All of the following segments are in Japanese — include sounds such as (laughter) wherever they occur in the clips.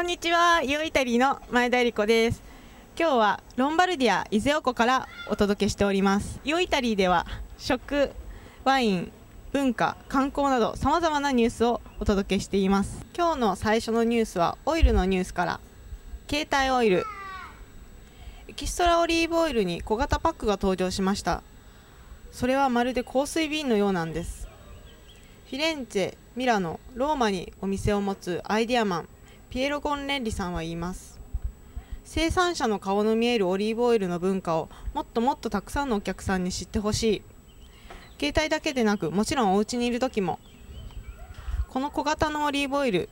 こんにちは、ユーイタリーの前田理子です。今日はロンバルディア伊勢オコからお届けしております。ユーイタリーでは食、ワイン、文化、観光などさまざまなニュースをお届けしています。今日の最初のニュースはオイルのニュースから。携帯オイル、エキストラオリーブオイルに小型パックが登場しました。それはまるで香水瓶のようなんです。フィレンツェ、ミラノ、ローマにお店を持つアイデアマン、ピエロ・ゴンレンリさんは言います。生産者の顔の見えるオリーブオイルの文化をもっともっとたくさんのお客さんに知ってほしい。携帯だけでなく、もちろんお家にいる時も。この小型のオリーブオイル、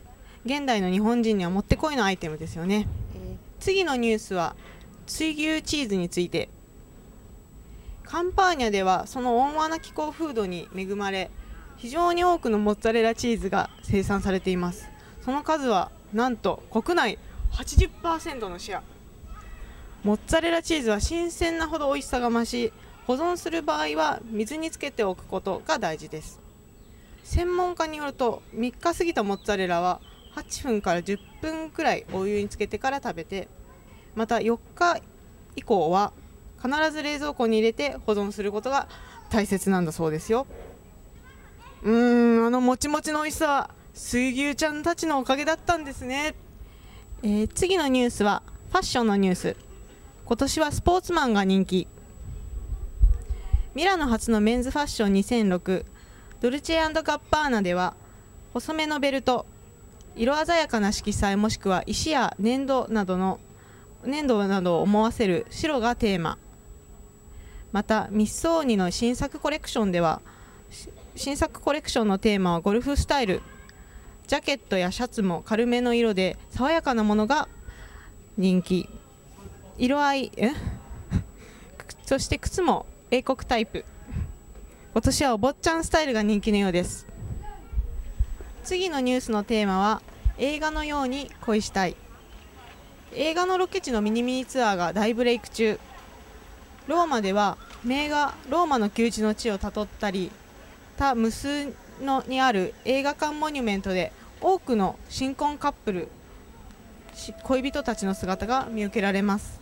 現代の日本人にはもってこいのアイテムですよね。次のニュースは水牛チーズについて。カンパーニャではその温和な気候風土に恵まれ非常に多くのモッツァレラチーズが生産されていますその数はなんと国内80%のシェア。モッツァレラチーズは新鮮なほど美味しさが増し保存する場合は水につけておくことが大事です。専門家によると3日過ぎたモッツァレラは8分から10分くらいお湯につけてから食べてまた4日以降は必ず冷蔵庫に入れて保存することが大切なんだそうですよ。うーんあのもちもちの美味しさ水牛ちゃんたちのおかげだったんですね、えー次のニュースはファッションのニュース。今年はスポーツマンが人気。ミラノ初のメンズファッション2006ドルチェガッバーナでは細めのベルト色鮮やかな色彩もしくは石や粘土などの粘土などを思わせる白がテーマ。またミッソーニの新作コレクションでは新作コレクションのテーマはゴルフスタイル。ジャケットやシャツも軽めの色で爽やかなものが人気。色合いえ？(laughs) そして靴も英国タイプ。今年はお坊ちゃんスタイルが人気のようです。次のニュースのテーマは映画のように恋したい。映画のロケ地のミニミニツアーが大ブレイク中。ローマでは名画「ローマの休日の地」をたどったり他無数のにある映画館モニュメントで多くの新婚カップルし恋人たちの姿が見受けられます。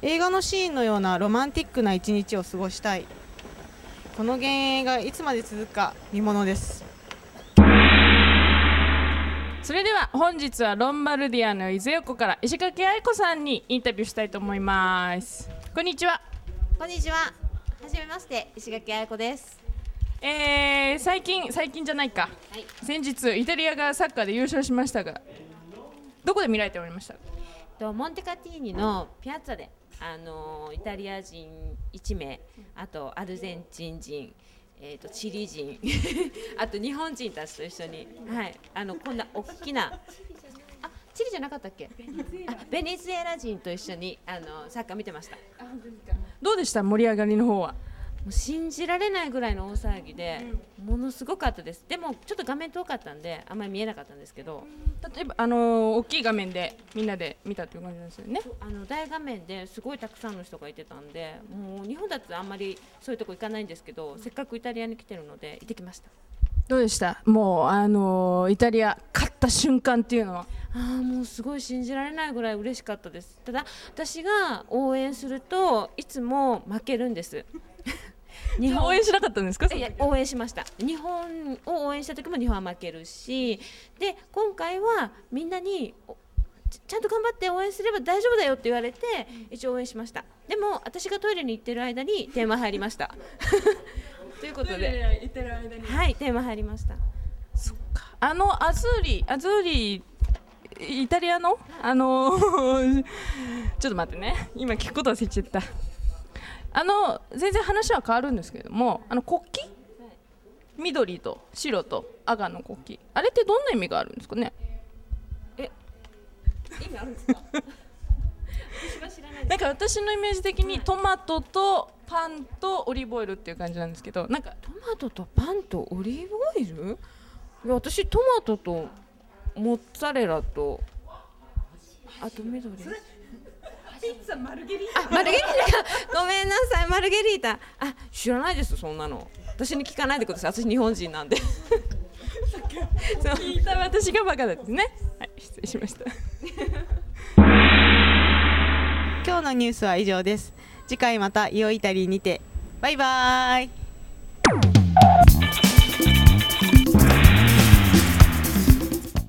映画のシーンのようなロマンティックな一日を過ごしたい。この幻影がいつまで続くか見ものです。それでは本日はロンバルディアの伊豆横から石垣愛子さんにインタビューしたいと思います。こんにちは、こんにちは。はじめまして、石垣彩子です。えー、最近最近じゃないか。はい。先日イタリアがサッカーで優勝しましたがどこで見られておりました？とモンテカティーニのピアッツァで、あのーイタリア人1名、あとアルゼンチン人、えー、とチリ人、(laughs) あと日本人たちと一緒に、はい、あのこんな大きな。あチリじゃなかったっけ？あベネズエラ人と一緒にあのサッカー見てました。どうでした？盛り上がりの方はもう信じられないぐらいの大騒ぎで、ものすごかったです。でもちょっと画面遠かったんであんまり見えなかったんですけど。例えばあのー大きい画面でみんなで見たっていう感じなんですよね。あの大画面ですごいたくさんの人がいてたんでもう日本だとあんまりそういうとこ行かないんですけどせっかくイタリアに来てるので行ってきました。どうでした？もうあのーイタリア勝った瞬間っていうのは？あーもうすごい信じられないぐらい嬉しかったです。ただ私が応援するといつも負けるんです日応援しなかったんですか？いや応援しました。日本を応援した時も日本は負けるしで今回はみんなにおちちゃんと頑張って応援すれば大丈夫だよって言われて一応応援しました。でも私がトイレに行ってる間にテーマ入りました。(laughs) ということで。行ってる間に。はいテーマ入りました。あのアズーリアズーリイタリアの？あのー (laughs) ちょっと待ってね。今聞くこと忘れちゃったあの全然話は変わるんですけれどもあの国旗？緑と白と赤の国旗。あれってどんな意味があるんですかね？意味あるんですか？私は知らないなんか私のイメージ的にトマトとパンとオリーブオイルっていう感じなんですけどなんかトマトとパンとオリーブオイル？いや私トマトとモッツァレラとあと緑ピッツァマルゲリータ。マルゲリータ。(laughs) ごめんなさい。マルゲリータ。あ知らないです。そんなの。私に聞かないでください。私日本人なんで。聞いた私がバカですね。はい失礼しました。(laughs) 今日のニュースは以上です。次回またイオイタリーにて。バイバーイ。